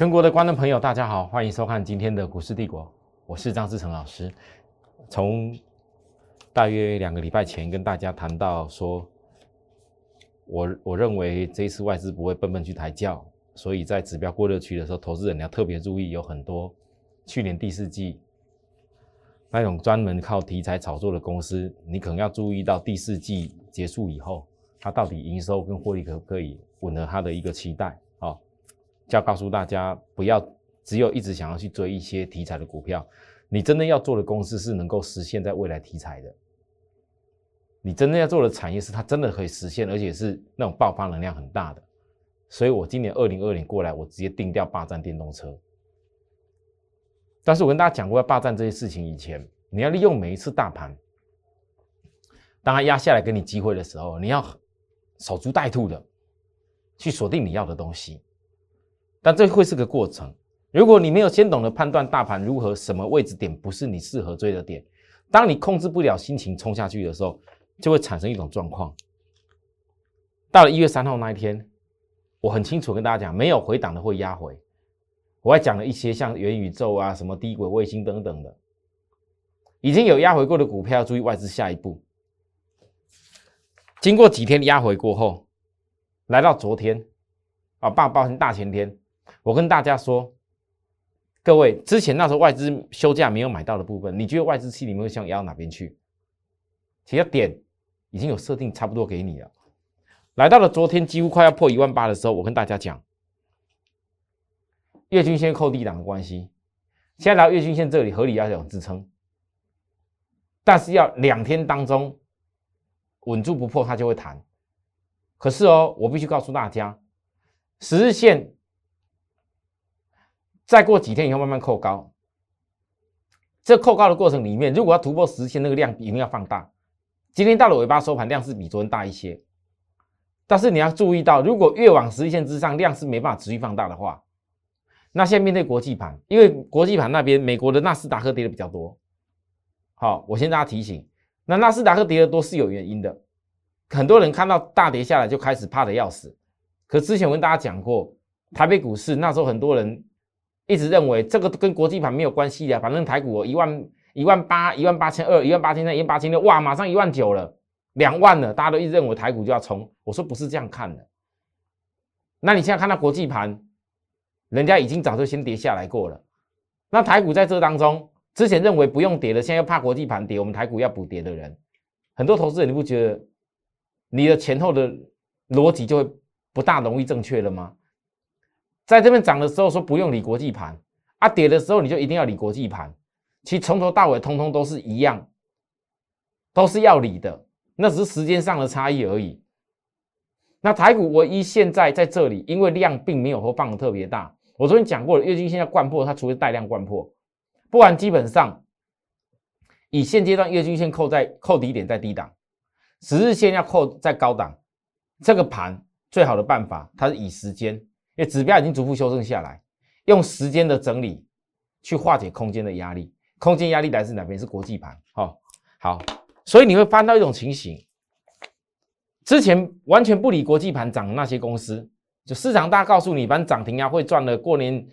全国的观众朋友，大家好，欢迎收看今天的股市帝国，我是张志成老师。从大约两个礼拜前跟大家谈到说，我我认为这一次外资不会笨笨去抬轿，所以在指标过热区的时候，投资人要特别注意，有很多去年第四季那种专门靠题材炒作的公司，你可能要注意到第四季结束以后，它到底营收跟获利可不可以吻合它的一个期待。就要告诉大家，不要只有一直想要去追一些题材的股票。你真的要做的公司是能够实现在未来题材的。你真正要做的产业是它真的可以实现，而且是那种爆发能量很大的。所以我今年二零二零过来，我直接定掉霸占电动车。但是我跟大家讲过要霸占这些事情以前，你要利用每一次大盘，当它压下来给你机会的时候，你要守株待兔的去锁定你要的东西。但这会是个过程。如果你没有先懂得判断大盘如何、什么位置点不是你适合追的点，当你控制不了心情冲下去的时候，就会产生一种状况。到了一月三号那一天，我很清楚跟大家讲，没有回档的会压回。我还讲了一些像元宇宙啊、什么低轨卫星等等的，已经有压回过的股票，要注意外资下一步。经过几天压回过后，来到昨天啊，报报成大前天。我跟大家说，各位之前那时候外资休假没有买到的部分，你觉得外资期你们会想压到哪边去？其实点已经有设定差不多给你了。来到了昨天几乎快要破一万八的时候，我跟大家讲，月均线扣低档的关系，现在来到月均线这里合理要有支撑，但是要两天当中稳住不破，它就会弹。可是哦，我必须告诉大家，十日线。再过几天以后慢慢扣高，这扣高的过程里面，如果要突破实线，那个量一定要放大。今天到了尾巴收盘，量是比昨天大一些，但是你要注意到，如果越往实线之上，量是没办法持续放大的话，那现在面对国际盘，因为国际盘那边美国的纳斯达克跌的比较多。好，我先大家提醒，那纳斯达克跌的多是有原因的，很多人看到大跌下来就开始怕的要死。可之前我跟大家讲过，台北股市那时候很多人。一直认为这个跟国际盘没有关系的，反正台股一万一万八一万八千二一万八千三一万八千六，哇，马上一万九了，两万了，大家都一直认为台股就要冲。我说不是这样看的。那你现在看到国际盘，人家已经早就先跌下来过了。那台股在这当中，之前认为不用跌了，现在又怕国际盘跌，我们台股要补跌的人，很多投资人你不觉得你的前后的逻辑就会不大容易正确了吗？在这边涨的时候说不用理国际盘，啊跌的时候你就一定要理国际盘，其实从头到尾通通都是一样，都是要理的，那只是时间上的差异而已。那台股唯一现在在这里，因为量并没有说放的特别大。我昨天讲过了，月均线在灌破，它除非带量灌破，不然基本上以现阶段月均线扣在扣底点在低档，十日线要扣在高档，这个盘最好的办法，它是以时间。因为指标已经逐步修正下来，用时间的整理去化解空间的压力。空间压力来自哪边？是国际盘。好，好，所以你会翻到一种情形：之前完全不理国际盘涨的那些公司，就市场大告诉你，反正涨停啊会赚的。过年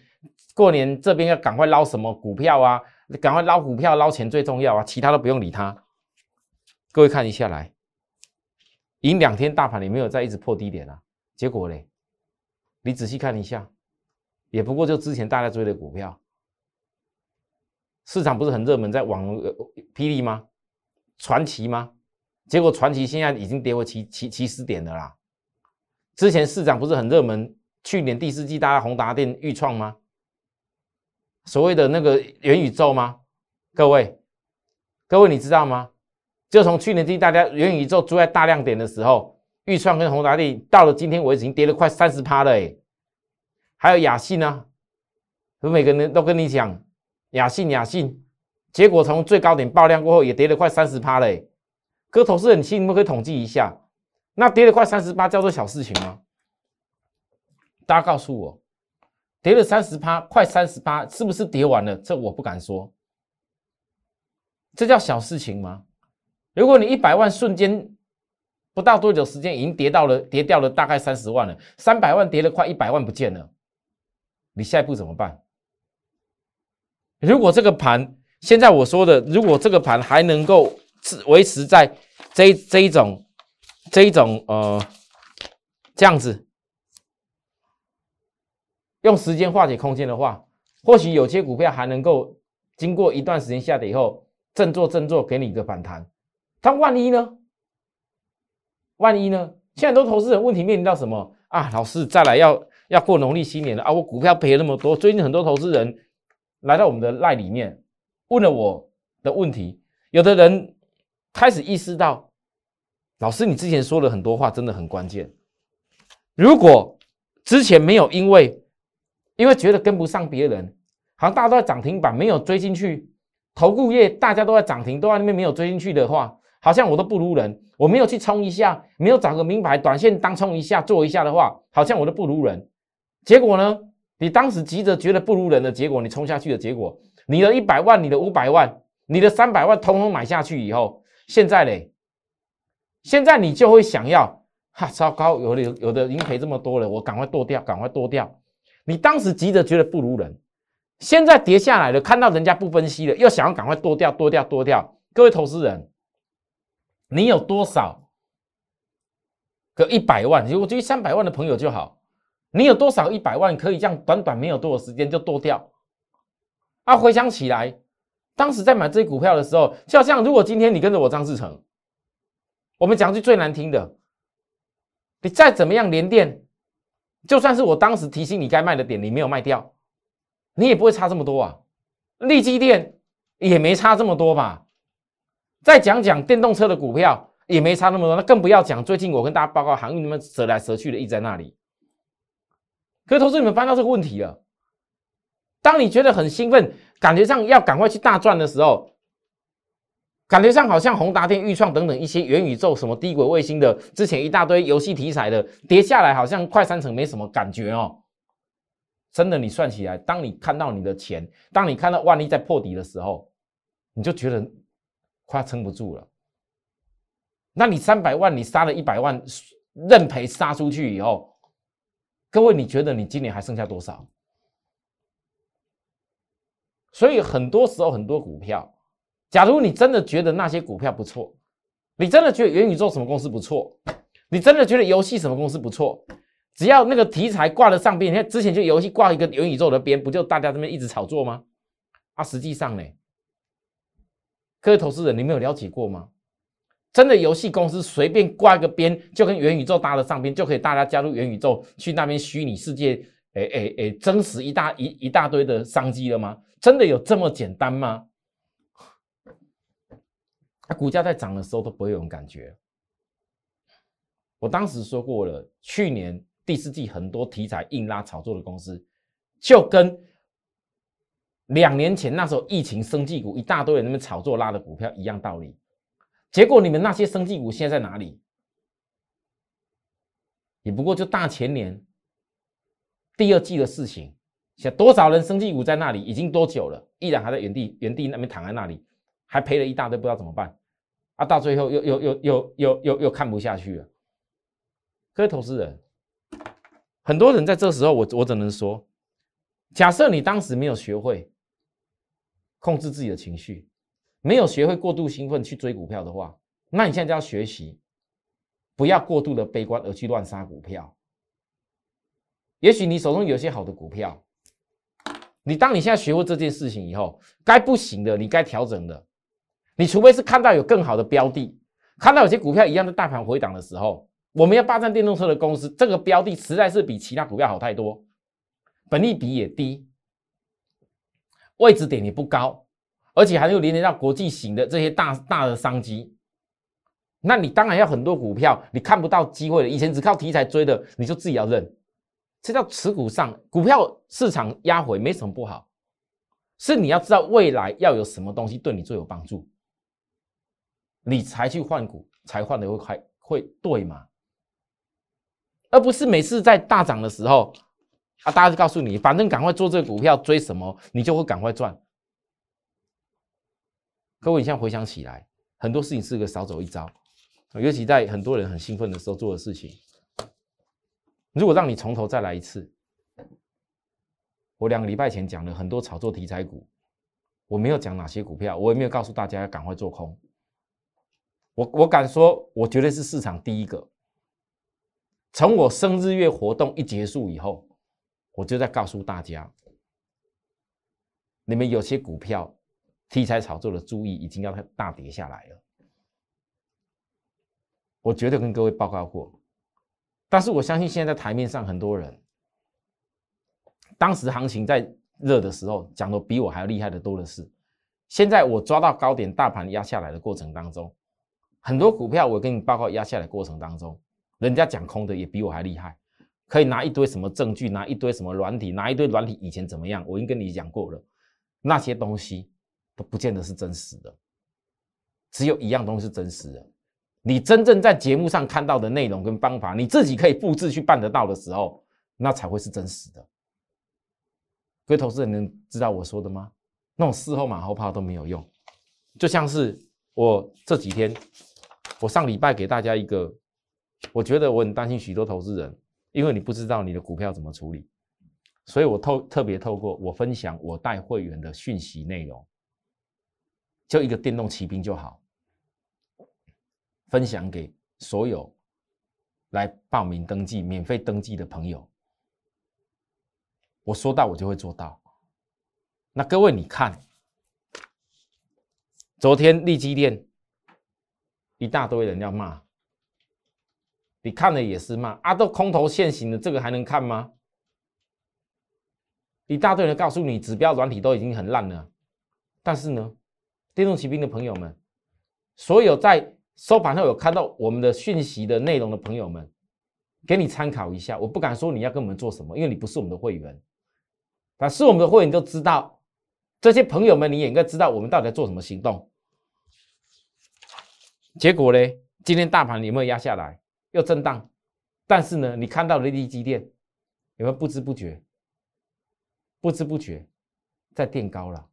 过年这边要赶快捞什么股票啊？赶快捞股票捞钱最重要啊！其他都不用理它。各位看一下来，赢两天大盘你没有再一直破低点啊？结果嘞？你仔细看一下，也不过就之前大家追的股票，市场不是很热门，在网霹雳吗？传奇吗？结果传奇现在已经跌回起起起始点了啦。之前市场不是很热门，去年第四季大家宏达电、预创吗？所谓的那个元宇宙吗？各位，各位你知道吗？就从去年第大家元宇宙追在大量点的时候。预创跟宏达电到了今天为止，已经跌了快三十趴了哎。还有雅信呢，我每个人都跟你讲雅信雅信，结果从最高点爆量过后，也跌了快三十趴了哎。哥，投资人，你心里可以统计一下，那跌了快三十八叫做小事情吗？大家告诉我，跌了三十趴，快三十八，是不是跌完了？这我不敢说，这叫小事情吗？如果你一百万瞬间。不到多久时间，已经跌到了跌掉了大概三十万了，三百万跌了快一百万不见了。你下一步怎么办？如果这个盘现在我说的，如果这个盘还能够维持在这这一种这一种呃这样子，用时间化解空间的话，或许有些股票还能够经过一段时间下跌以后，振作振作，给你一个反弹。但万一呢？万一呢？现在很多投资人问题面临到什么啊？老师，再来要要过农历新年了啊！我股票赔了那么多，最近很多投资人来到我们的赖里面，问了我的问题。有的人开始意识到，老师，你之前说了很多话，真的很关键。如果之前没有因为因为觉得跟不上别人，好像大家都在涨停板，没有追进去，投顾业大家都在涨停，都在那边没有追进去的话。好像我都不如人，我没有去冲一下，没有找个名牌短线当冲一下做一下的话，好像我都不如人。结果呢，你当时急着觉得不如人的结果，你冲下去的结果，你的一百万、你的五百万、你的三百万，通通买下去以后，现在嘞，现在你就会想要，哈，糟糕，有的有的已经赔这么多了，我赶快剁掉，赶快剁掉。你当时急着觉得不如人，现在跌下来了，看到人家不分析了，又想要赶快剁掉、剁掉、剁掉。各位投资人。你有多少个一百万？如果就三百万的朋友就好。你有多少一百万可以这样短短没有多少时间就剁掉？啊，回想起来，当时在买这些股票的时候，就好像如果今天你跟着我张志成，我们讲句最难听的，你再怎么样连电，就算是我当时提醒你该卖的点，你没有卖掉，你也不会差这么多啊。利基电也没差这么多吧？再讲讲电动车的股票也没差那么多，那更不要讲最近我跟大家报告航运，你们折来折去的一直在那里。可是投资你们翻到这个问题了，当你觉得很兴奋，感觉上要赶快去大赚的时候，感觉上好像宏达电、预创等等一些元宇宙、什么低轨卫星的，之前一大堆游戏题材的跌下来，好像快三成没什么感觉哦。真的，你算起来，当你看到你的钱，当你看到万一在破底的时候，你就觉得。快撑不住了，那你三百万，你杀了一百万，认赔杀出去以后，各位，你觉得你今年还剩下多少？所以很多时候，很多股票，假如你真的觉得那些股票不错，你真的觉得元宇宙什么公司不错，你真的觉得游戏什么公司不错，只要那个题材挂在上边，你看之前就游戏挂一个元宇宙的边，不就大家这边一直炒作吗？啊，实际上呢？各位投资人，你没有了解过吗？真的游戏公司随便挂一个边，就跟元宇宙搭了上边，就可以大家加入元宇宙去那边虚拟世界，诶诶诶，真实一大一一大堆的商机了吗？真的有这么简单吗？股价在涨的时候都不会有感觉。我当时说过了，去年第四季很多题材硬拉炒作的公司，就跟。两年前那时候疫情生技股一大堆人那边炒作拉的股票一样道理，结果你们那些生技股现在在哪里？也不过就大前年第二季的事情，现多少人生技股在那里已经多久了？依然还在原地原地那边躺在那里，还赔了一大堆，不知道怎么办啊！到最后又又又又又又又看不下去了。各位投资人，很多人在这时候，我我只能说，假设你当时没有学会。控制自己的情绪，没有学会过度兴奋去追股票的话，那你现在就要学习，不要过度的悲观而去乱杀股票。也许你手中有些好的股票，你当你现在学会这件事情以后，该不行的，你该调整的，你除非是看到有更好的标的，看到有些股票一样的大盘回档的时候，我们要霸占电动车的公司，这个标的实在是比其他股票好太多，本利比也低。位置点也不高，而且还有连接到国际型的这些大大的商机，那你当然要很多股票，你看不到机会了，以前只靠题材追的，你就自己要认，这叫持股上股票市场压回没什么不好，是你要知道未来要有什么东西对你最有帮助，你才去换股，才换的会快会对嘛，而不是每次在大涨的时候。啊！大家就告诉你，反正赶快做这个股票，追什么你就会赶快赚。各位，你现在回想起来，很多事情是个少走一招，尤其在很多人很兴奋的时候做的事情。如果让你从头再来一次，我两个礼拜前讲了很多炒作题材股，我没有讲哪些股票，我也没有告诉大家要赶快做空。我我敢说，我绝对是市场第一个。从我生日月活动一结束以后，我就在告诉大家，你们有些股票题材炒作的注意，已经要大跌下来了。我绝对跟各位报告过，但是我相信现在在台面上很多人，当时行情在热的时候讲的比我还要厉害的多的是。现在我抓到高点，大盘压下来的过程当中，很多股票我跟你报告压下来过程当中。人家讲空的也比我还厉害，可以拿一堆什么证据，拿一堆什么软体，拿一堆软体以前怎么样？我已经跟你讲过了，那些东西都不见得是真实的。只有一样东西是真实的，你真正在节目上看到的内容跟方法，你自己可以复制去办得到的时候，那才会是真实的。各位投资人能知道我说的吗？那种事后马后炮都没有用，就像是我这几天，我上礼拜给大家一个。我觉得我很担心许多投资人，因为你不知道你的股票怎么处理，所以我透特别透过我分享我带会员的讯息内容，就一个电动骑兵就好，分享给所有来报名登记、免费登记的朋友。我说到我就会做到。那各位你看，昨天利基店一大堆人要骂。你看了也是骂啊，都空头现行的，这个还能看吗？一大堆人告诉你，指标软体都已经很烂了，但是呢，电动骑兵的朋友们，所有在收盘后有看到我们的讯息的内容的朋友们，给你参考一下。我不敢说你要跟我们做什么，因为你不是我们的会员，但是我们的会员都知道，这些朋友们你也应该知道我们到底在做什么行动。结果呢，今天大盘有没有压下来？又震荡，但是呢，你看到的利基电有没有不知不觉、不知不觉在垫高了？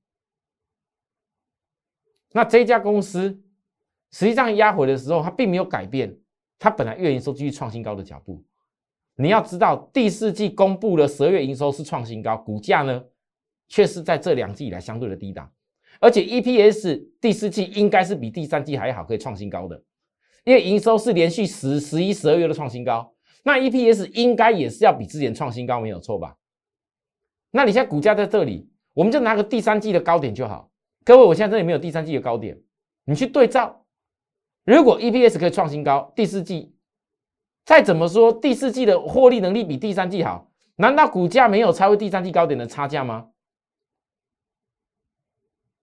那这家公司实际上压回的时候，它并没有改变它本来月营收继续创新高的脚步。你要知道，第四季公布的十二月营收是创新高，股价呢却是在这两季以来相对的低档，而且 EPS 第四季应该是比第三季还好，可以创新高的。因为营收是连续十、十一、十二月的创新高，那 EPS 应该也是要比之前创新高，没有错吧？那你现在股价在这里，我们就拿个第三季的高点就好。各位，我现在这里没有第三季的高点，你去对照。如果 EPS 可以创新高，第四季再怎么说，第四季的获利能力比第三季好，难道股价没有超越第三季高点的差价吗？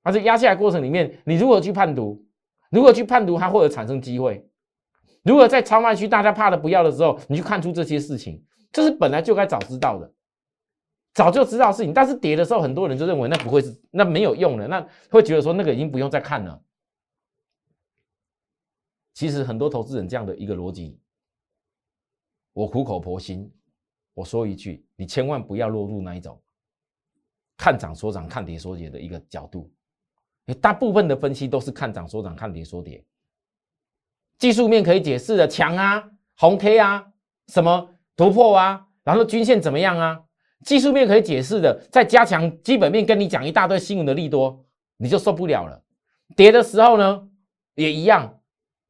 而且压下来过程里面，你如何去判读？如何去判读它或者产生机会？如果在超卖区大家怕的不要的时候，你去看出这些事情，这是本来就该早知道的，早就知道事情。但是跌的时候，很多人就认为那不会是那没有用了，那会觉得说那个已经不用再看了。其实很多投资人这样的一个逻辑，我苦口婆心，我说一句，你千万不要落入那一种看涨说涨、看跌说跌的一个角度。大部分的分析都是看涨说涨、看跌说跌。技术面可以解释的强啊，红 K 啊，什么突破啊，然后均线怎么样啊？技术面可以解释的，再加强基本面，跟你讲一大堆新闻的利多，你就受不了了。跌的时候呢，也一样，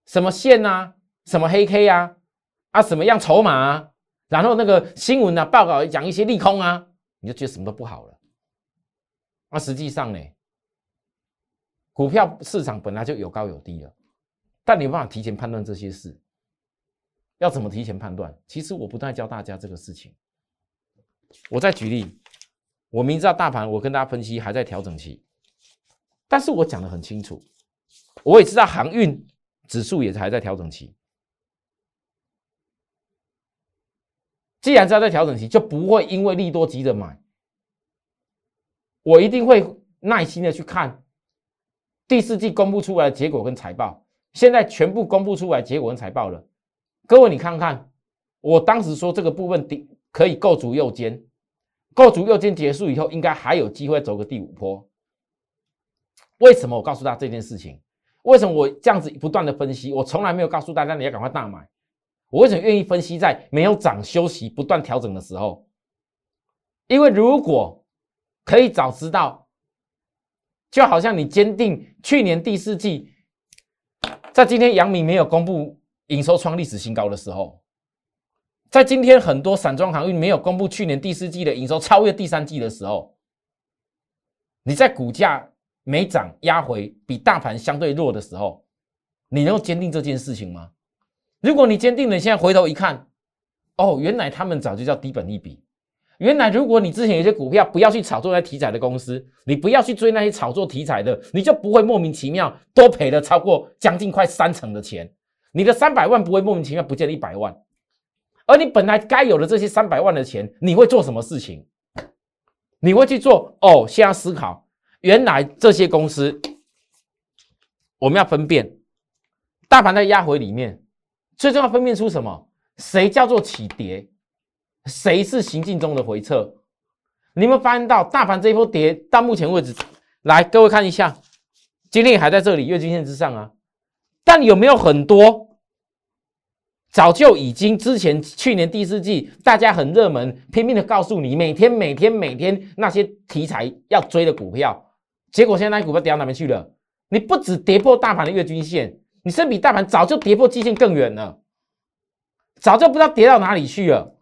什么线啊，什么黑 K 啊，啊，什么样筹码啊，然后那个新闻啊，报告讲一些利空啊，你就觉得什么都不好了。那实际上呢，股票市场本来就有高有低了。但你没办法提前判断这些事，要怎么提前判断？其实我不断教大家这个事情。我再举例，我明知道大盘，我跟大家分析还在调整期，但是我讲的很清楚，我也知道航运指数也是还在调整期。既然知道在调整期，就不会因为利多急着买，我一定会耐心的去看第四季公布出来的结果跟财报。现在全部公布出来结果跟财报了，各位你看看，我当时说这个部分底可以构筑右肩，构筑右肩结束以后，应该还有机会走个第五波。为什么我告诉大家这件事情？为什么我这样子不断的分析？我从来没有告诉大家你要赶快大买。我为什么愿意分析在没有涨、休息、不断调整的时候？因为如果可以早知道，就好像你坚定去年第四季，在今天阳明没有公布营收创历史新高的时候，在今天很多散装航运没有公布去年第四季的营收超越第三季的时候，你在股价没涨压回比大盘相对弱的时候，你能够坚定这件事情吗？如果你坚定了，现在回头一看，哦，原来他们早就叫低本一比。原来，如果你之前有些股票不要去炒作那题材的公司，你不要去追那些炒作题材的，你就不会莫名其妙多赔了超过将近快三成的钱。你的三百万不会莫名其妙不见了一百万，而你本来该有的这些三百万的钱，你会做什么事情？你会去做哦？现在思考，原来这些公司，我们要分辨，大盘在压回里面，最重要分辨出什么？谁叫做起跌？谁是行进中的回撤？你们发现到大盘这一波跌到目前为止，来各位看一下，今天还在这里月均线之上啊。但有没有很多早就已经之前去年第四季大家很热门，拼命的告诉你每天每天每天那些题材要追的股票，结果现在那股票跌到哪边去了？你不止跌破大盘的月均线，你甚至比大盘早就跌破季线更远了，早就不知道跌到哪里去了。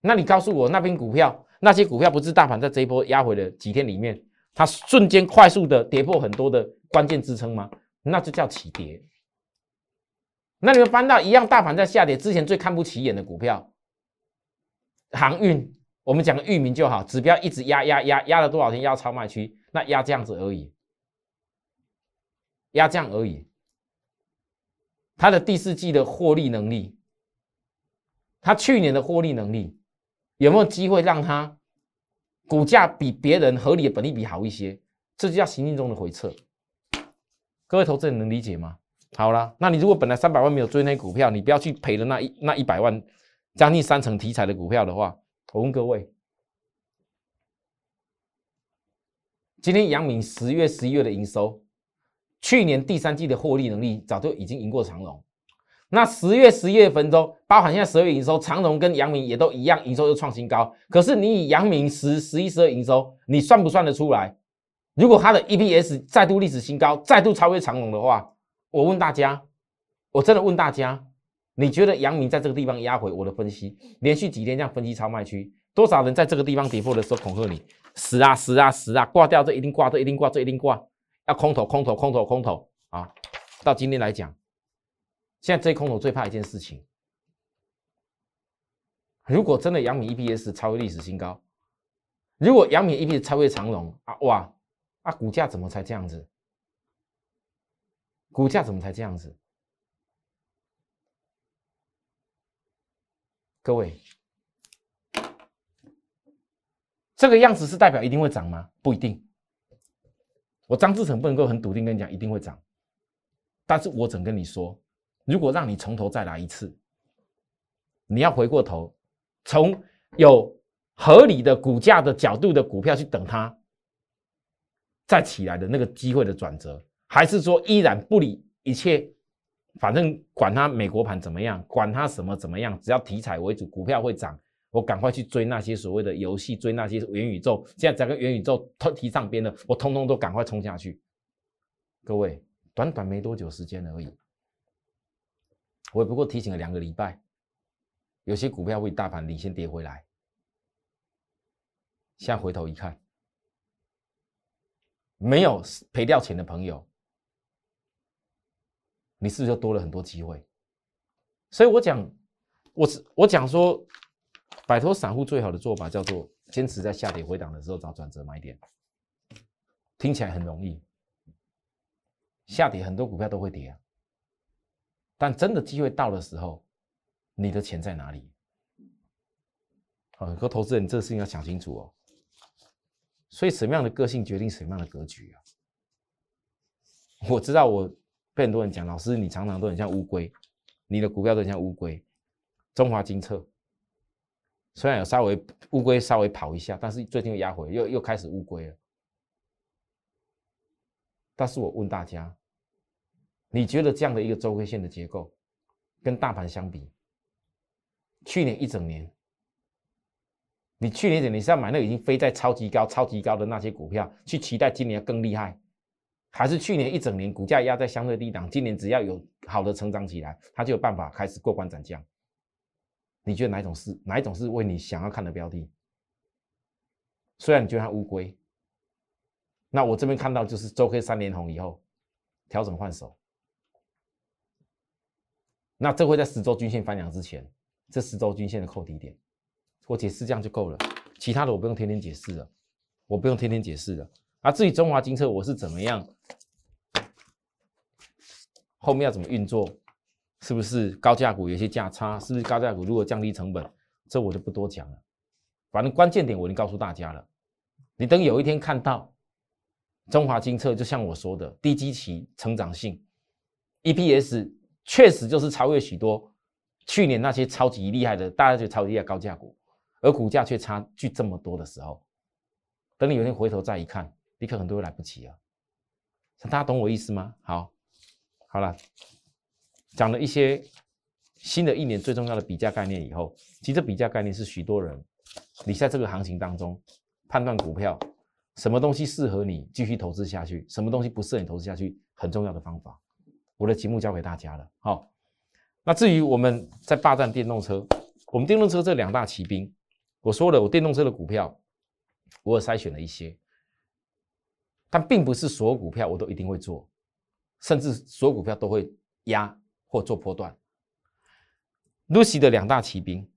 那你告诉我，那边股票那些股票不是大盘在这一波压回的几天里面，它瞬间快速的跌破很多的关键支撑吗？那就叫起跌。那你们翻到一样，大盘在下跌之前最看不起眼的股票，航运，我们讲个域名就好，指标一直压压压压了多少天，压超卖区，那压这样子而已，压这样而已。它的第四季的获利能力，它去年的获利能力。有没有机会让它股价比别人合理的本利比好一些？这就叫行进中的回撤。各位投资人能理解吗？好了，那你如果本来三百万没有追那股票，你不要去赔了那一那一百万，将近三成题材的股票的话，我问各位，今天阳明十月、十一月的营收，去年第三季的获利能力早就已经赢过长隆。那十月、十一月份中，包含现在十二月营收，长荣跟阳明也都一样，营收又创新高。可是你以阳明十、十一、十二营收，你算不算得出来？如果它的 EPS 再度历史新高，再度超越长荣的话，我问大家，我真的问大家，你觉得阳明在这个地方压回？我的分析，连续几天这样分析超卖区，多少人在这个地方跌破的时候恐吓你，死啊死啊死啊，挂掉这一定挂，这一定挂，这一定挂，要空头空头空头空头啊！到今天来讲。现在追空头最怕一件事情，如果真的阳明 EPS 超越历史新高，如果阳明 EPS 超越长隆啊，哇啊，股价怎么才这样子？股价怎么才这样子？各位，这个样子是代表一定会涨吗？不一定。我张志成不能够很笃定跟你讲一定会涨，但是我怎跟你说？如果让你从头再来一次，你要回过头，从有合理的股价的角度的股票去等它再起来的那个机会的转折，还是说依然不理一切，反正管它美国盘怎么样，管它什么怎么样，只要题材为主，股票会涨，我赶快去追那些所谓的游戏，追那些元宇宙，现在整个元宇宙都提上边了，我通通都赶快冲下去。各位，短短没多久时间而已。我也不过提醒了两个礼拜，有些股票会大盘领先跌回来。现在回头一看，没有赔掉钱的朋友，你是不是就多了很多机会？所以我讲，我是我讲说，摆脱散户最好的做法叫做坚持在下跌回档的时候找转折买点。听起来很容易，下跌很多股票都会跌啊。但真的机会到的时候，你的钱在哪里？很多投资人这个事情要想清楚哦。所以什么样的个性决定什么样的格局啊？我知道我被很多人讲，老师你常常都很像乌龟，你的股票都很像乌龟。中华金策虽然有稍微乌龟稍微跑一下，但是最近又压回，又又开始乌龟了。但是我问大家。你觉得这样的一个周 K 线的结构，跟大盘相比，去年一整年，你去年底你是要买那已经飞在超级高、超级高的那些股票，去期待今年更厉害，还是去年一整年股价压在相对低档，今年只要有好的成长起来，它就有办法开始过关斩将？你觉得哪一种是哪一种是为你想要看的标的？虽然你觉得它乌龟，那我这边看到就是周 K 三连红以后调整换手，那这会在十周均线翻阳之前，这十周均线的扣底点。我解释这样就够了，其他的我不用天天解释了，我不用天天解释了。啊，至于中华金车我是怎么样，后面要怎么运作，是不是高价股有些价差，是不是高价股如果降低成本，这我就不多讲了。反正关键点我已经告诉大家了，你等有一天看到中华金策，就像我说的，低基期成长性，EPS 确实就是超越许多去年那些超级厉害的，大家就超级厉害高价股。而股价却差距这么多的时候，等你有一天回头再一看，立刻很多都来不及了。大家懂我意思吗？好，好了，讲了一些新的一年最重要的比价概念以后，其实比价概念是许多人你在这个行情当中判断股票什么东西适合你继续投资下去，什么东西不适合你投资下去很重要的方法。我的节目教给大家了。好，那至于我们在霸占电动车，我们电动车这两大骑兵。我说了，我电动车的股票，我筛选了一些，但并不是所有股票我都一定会做，甚至所有股票都会压或做波段。Lucy 的两大骑兵，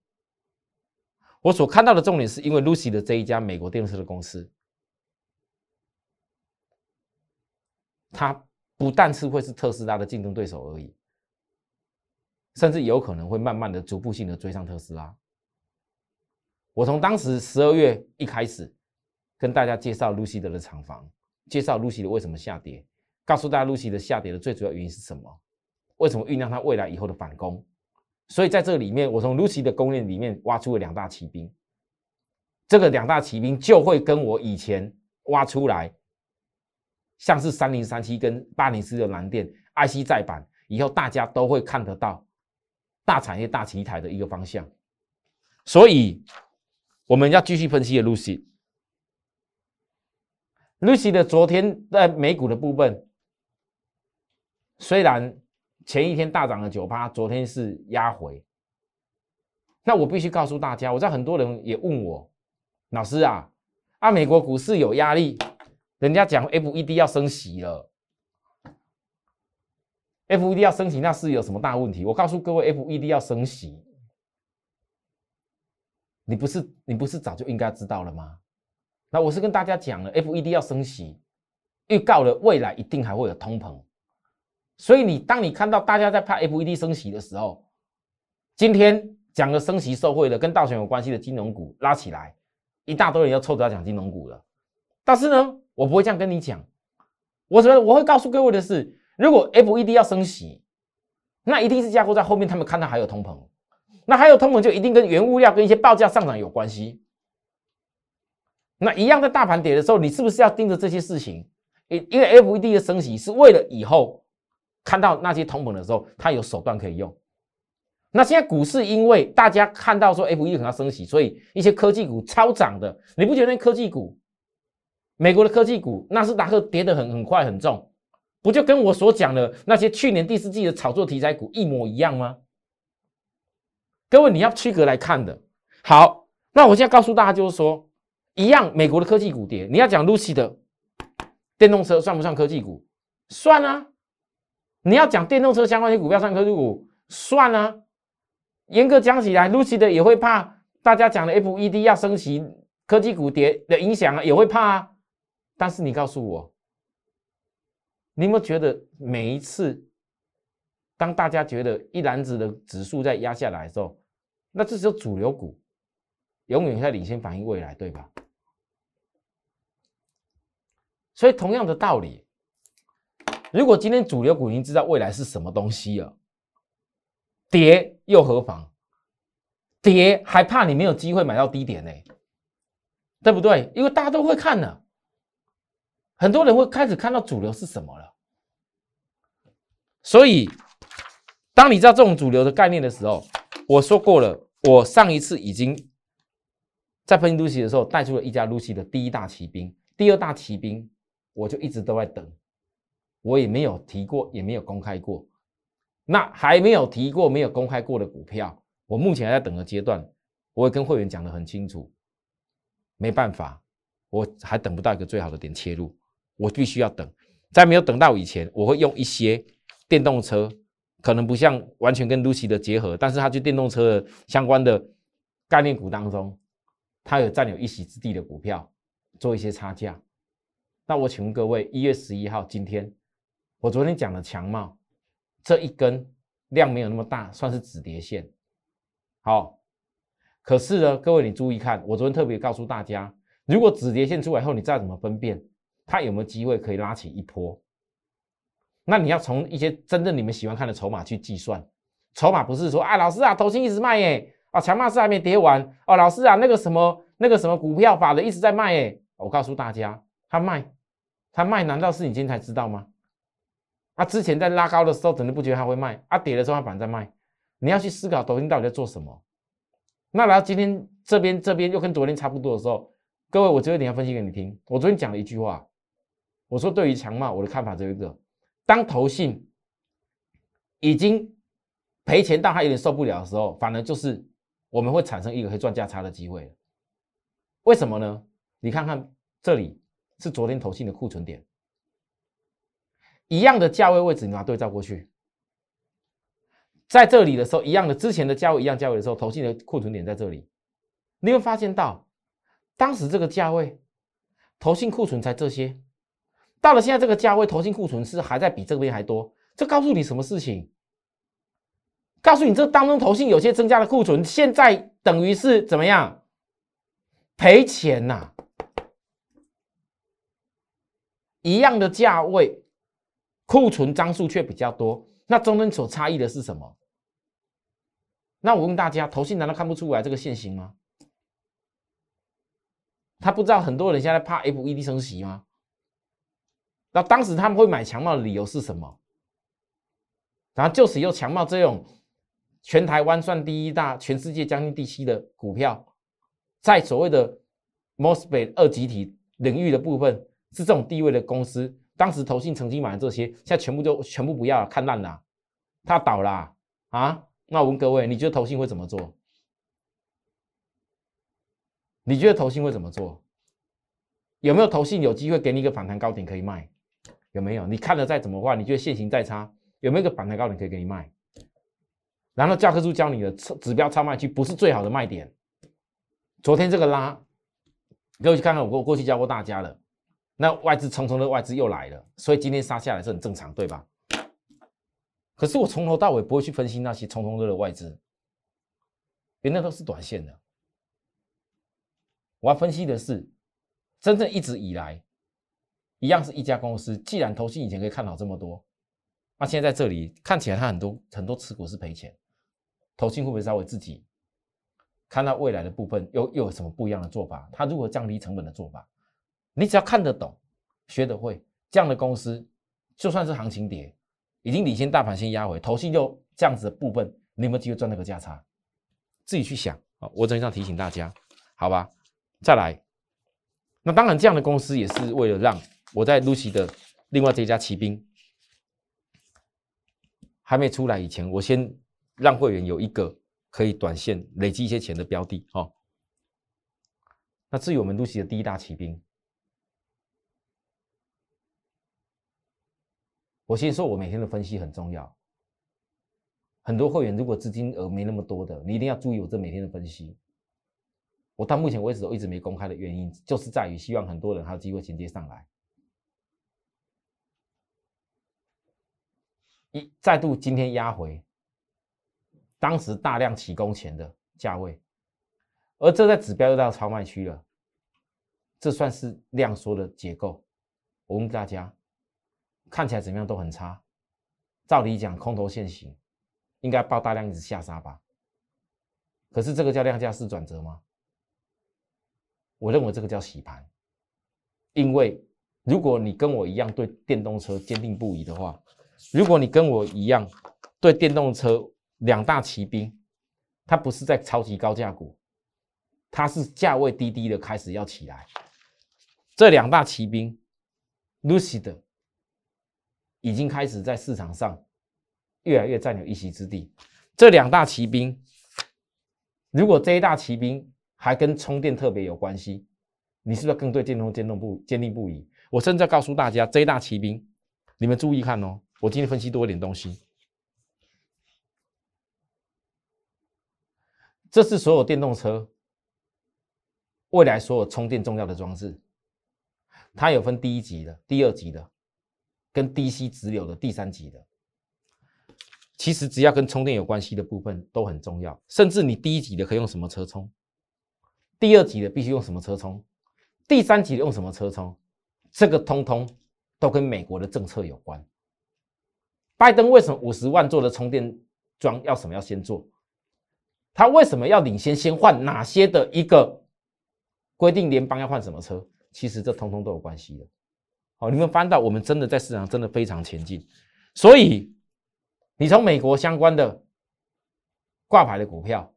我所看到的重点是因为 Lucy 的这一家美国电动车的公司，它不但是会是特斯拉的竞争对手而已，甚至有可能会慢慢的、逐步性的追上特斯拉。我从当时十二月一开始跟大家介绍露西德的厂房，介绍露西的为什么下跌，告诉大家露西的下跌的最主要原因是什么，为什么酝酿它未来以后的反攻。所以在这里面，我从露西的供应链里面挖出了两大骑兵，这个两大骑兵就会跟我以前挖出来，像是三零三七跟八零四的蓝电 IC 再版，以后大家都会看得到大产业大题材的一个方向，所以。我们要继续分析的 Lucy，Lucy 的昨天在美股的部分，虽然前一天大涨了九趴，昨天是压回。那我必须告诉大家，我知道很多人也问我，老师啊，啊美国股市有压力，人家讲 FED 要升息了，FED 要升息，那是有什么大问题？我告诉各位，FED 要升息。你不是你不是早就应该知道了吗？那我是跟大家讲了，FED 要升息，预告了未来一定还会有通膨，所以你当你看到大家在怕 FED 升息的时候，今天讲了升息受惠的跟道琼有关系的金融股拉起来，一大堆人要凑着要讲金融股了。但是呢，我不会这样跟你讲，我觉得我会告诉各位的是，如果 FED 要升息，那一定是架构在后面，他们看到还有通膨。那还有通膨就一定跟原物料跟一些报价上涨有关系。那一样在大盘跌的时候，你是不是要盯着这些事情？因因为 FED 的升息是为了以后看到那些通膨的时候，它有手段可以用。那现在股市因为大家看到说 FED 可能要升息，所以一些科技股超涨的，你不觉得科技股，美国的科技股纳斯达克跌得很很快很重，不就跟我所讲的那些去年第四季的炒作题材股一模一样吗？各位，你要区隔来看的。好，那我现在告诉大家，就是说，一样，美国的科技股跌，你要讲 Lucy 的电动车算不算科技股？算啊。你要讲电动车相关的股票算科技股？算啊。严格讲起来，Lucy 的也会怕大家讲的 FED 要升级，科技股跌的影响啊，也会怕啊。但是你告诉我，你有没有觉得每一次，当大家觉得一篮子的指数在压下来的时候，那这时候主流股永远在领先反映未来，对吧？所以同样的道理，如果今天主流股已经知道未来是什么东西了，跌又何妨？跌还怕你没有机会买到低点呢？对不对？因为大家都会看呢，很多人会开始看到主流是什么了。所以，当你知道这种主流的概念的时候，我说过了。我上一次已经在分析 Lucy 的时候，带出了一家 Lucy 的第一大骑兵，第二大骑兵，我就一直都在等，我也没有提过，也没有公开过。那还没有提过、没有公开过的股票，我目前还在等的阶段，我会跟会员讲的很清楚。没办法，我还等不到一个最好的点切入，我必须要等。在没有等到以前，我会用一些电动车，可能不像完全跟 Lucy 的结合，但是它就电动车的相关的概念股当中，它有占有一席之地的股票，做一些差价。那我请问各位，一月十一号今天，我昨天讲的强茂这一根量没有那么大，算是止跌线。好，可是呢，各位你注意看，我昨天特别告诉大家，如果止跌线出来后，你再怎么分辨？它有没有机会可以拉起一波？那你要从一些真正你们喜欢看的筹码去计算。筹码不是说，啊，老师啊，头先一直卖耶，啊，强码是还没跌完哦，老师啊，那个什么那个什么股票法的一直在卖耶。我告诉大家，他卖，他卖，难道是你今天才知道吗？啊，之前在拉高的时候，怎么不觉得他会卖，啊，跌的时候他反而在卖。你要去思考，抖音到底在做什么？那然后今天这边这边又跟昨天差不多的时候，各位，我只有一点要分析给你听。我昨天讲了一句话。我说，对于强茂，我的看法只有一个：当投信已经赔钱到他有点受不了的时候，反而就是我们会产生一个可以赚价差的机会。为什么呢？你看看这里是昨天投信的库存点，一样的价位位置，你把它对照过去，在这里的时候，一样的之前的价位一样价位的时候，投信的库存点在这里，你会发现到当时这个价位，投信库存才这些。到了现在这个价位，投信库存是还在比这边还多，这告诉你什么事情？告诉你这当中投信有些增加的库存，现在等于是怎么样赔钱呐？一样的价位，库存张数却比较多，那中间所差异的是什么？那我问大家，投信难道看不出来这个现形吗？他不知道很多人现在怕 FED 升息吗？那当时他们会买强茂的理由是什么？然后就使用强茂这种全台湾算第一大、全世界将近第七的股票，在所谓的 Mosfet 二极体领域的部分是这种地位的公司。当时投信曾经买的这些，现在全部就全部不要了，看烂了，它倒了啊！那我问各位，你觉得投信会怎么做？你觉得投信会怎么做？有没有投信有机会给你一个反弹高点可以卖？有没有？你看了再怎么话，你觉得现行再差，有没有一个反弹高点可以给你卖？然后教科书教你的指标超卖区不是最好的卖点。昨天这个拉，各位去看看我过过去教过大家了。那外资重重的外资又来了，所以今天杀下来是很正常，对吧？可是我从头到尾不会去分析那些重重的外资，因为那都是短线的。我要分析的是真正一直以来。一样是一家公司，既然投信以前可以看好这么多，那现在在这里看起来它很多很多持股是赔钱，投信会不会稍微自己看到未来的部分又又有什么不一样的做法？它如何降低成本的做法？你只要看得懂、学得会这样的公司，就算是行情跌，已经领先大盘先压回，投信又这样子的部分，你有没有机会赚那个价差？自己去想啊！我这样提醒大家，好吧？再来，那当然这样的公司也是为了让。我在 Lucy 的另外这家骑兵还没出来以前，我先让会员有一个可以短线累积一些钱的标的哦。那至于我们 Lucy 的第一大骑兵，我先说，我每天的分析很重要。很多会员如果资金额没那么多的，你一定要注意我这每天的分析。我到目前为止都一直没公开的原因，就是在于希望很多人还有机会衔接上来。一再度今天压回，当时大量起攻前的价位，而这在指标又到超卖区了，这算是量缩的结构。我问大家，看起来怎么样都很差。照理讲，空头现行，应该爆大量一直下杀吧？可是这个叫量价式转折吗？我认为这个叫洗盘，因为如果你跟我一样对电动车坚定不移的话。如果你跟我一样对电动车两大骑兵，它不是在超级高价股，它是价位低低的开始要起来。这两大骑兵，Lucid 已经开始在市场上越来越占有一席之地。这两大骑兵，如果这一大骑兵还跟充电特别有关系，你是不是更对电动坚定不坚定不移？我甚至告诉大家，这一大骑兵，你们注意看哦。我今天分析多一点东西，这是所有电动车未来所有充电重要的装置，它有分第一级的、第二级的，跟 DC 直流的第三级的。其实只要跟充电有关系的部分都很重要，甚至你第一级的可以用什么车充，第二级的必须用什么车充，第三级的用什么车充，这个通通都跟美国的政策有关。拜登为什么五十万座的充电桩要什么要先做？他为什么要领先先换哪些的一个规定？联邦要换什么车？其实这通通都有关系的。好，你们翻到我们真的在市场真的非常前进，所以你从美国相关的挂牌的股票、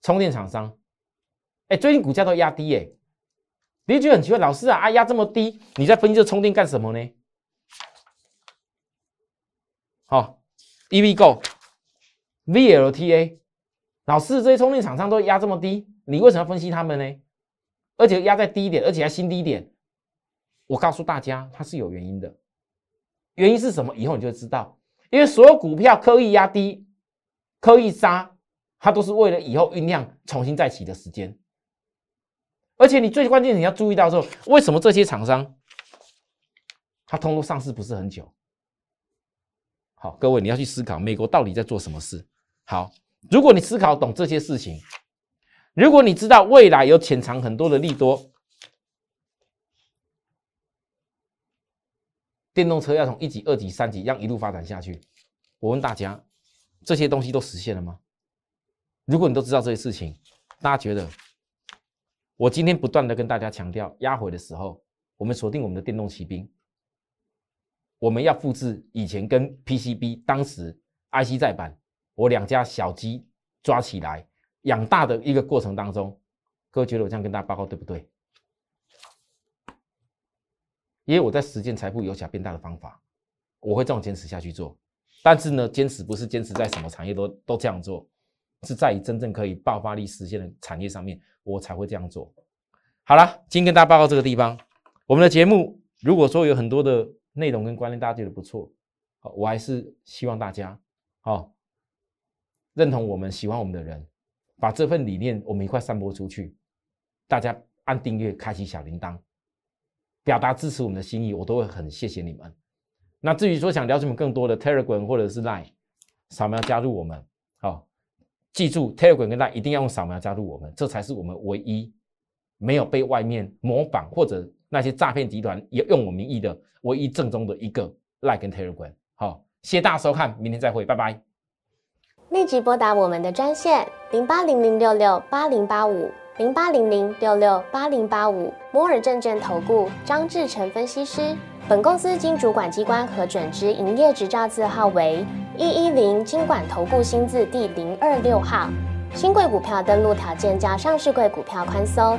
充电厂商，哎，最近股价都压低哎，你觉得很奇怪，老师啊，啊压这么低，你在分析这充电干什么呢？好，EVGo、VLTA，老师，这些充电厂商都压这么低，你为什么要分析他们呢？而且压在低一点，而且还新低点。我告诉大家，它是有原因的。原因是什么？以后你就知道。因为所有股票刻意压低、刻意杀，它都是为了以后酝酿重新再起的时间。而且你最关键，你要注意到说，为什么这些厂商，它通过上市不是很久？好，各位，你要去思考美国到底在做什么事。好，如果你思考懂这些事情，如果你知道未来有潜藏很多的利多，电动车要从一级、二级、三级一样一路发展下去，我问大家，这些东西都实现了吗？如果你都知道这些事情，大家觉得，我今天不断的跟大家强调，压回的时候，我们锁定我们的电动骑兵。我们要复制以前跟 PCB 当时 IC 再版，我两家小鸡抓起来养大的一个过程当中，各位觉得我这样跟大家报告对不对？因为我在实践财富由小变大的方法，我会这样坚持下去做。但是呢，坚持不是坚持在什么产业都都这样做，是在于真正可以爆发力实现的产业上面，我才会这样做。好了，今天跟大家报告这个地方，我们的节目如果说有很多的。内容跟观念大家觉得不错，我还是希望大家好认同我们、喜欢我们的人，把这份理念我们一块散播出去，大家按订阅、开启小铃铛，表达支持我们的心意，我都会很谢谢你们。那至于说想了解我们更多的 Telegram 或者是 Line，扫描加入我们，好，记住 Telegram 跟 Line 一定要用扫描加入我们，这才是我们唯一没有被外面模仿或者。那些诈骗集团也用我名义的唯一正宗的一个 Like 跟 Telegram，好，谢谢大家收看，明天再会，拜拜。立即拨打我们的专线零八零零六六八零八五零八零零六六八零八五摩尔证券投顾张志成分析师。本公司经主管机关核准之营业执照字号为一一零金管投顾新字第零二六号。新贵股票登录条件较上市贵股票宽松，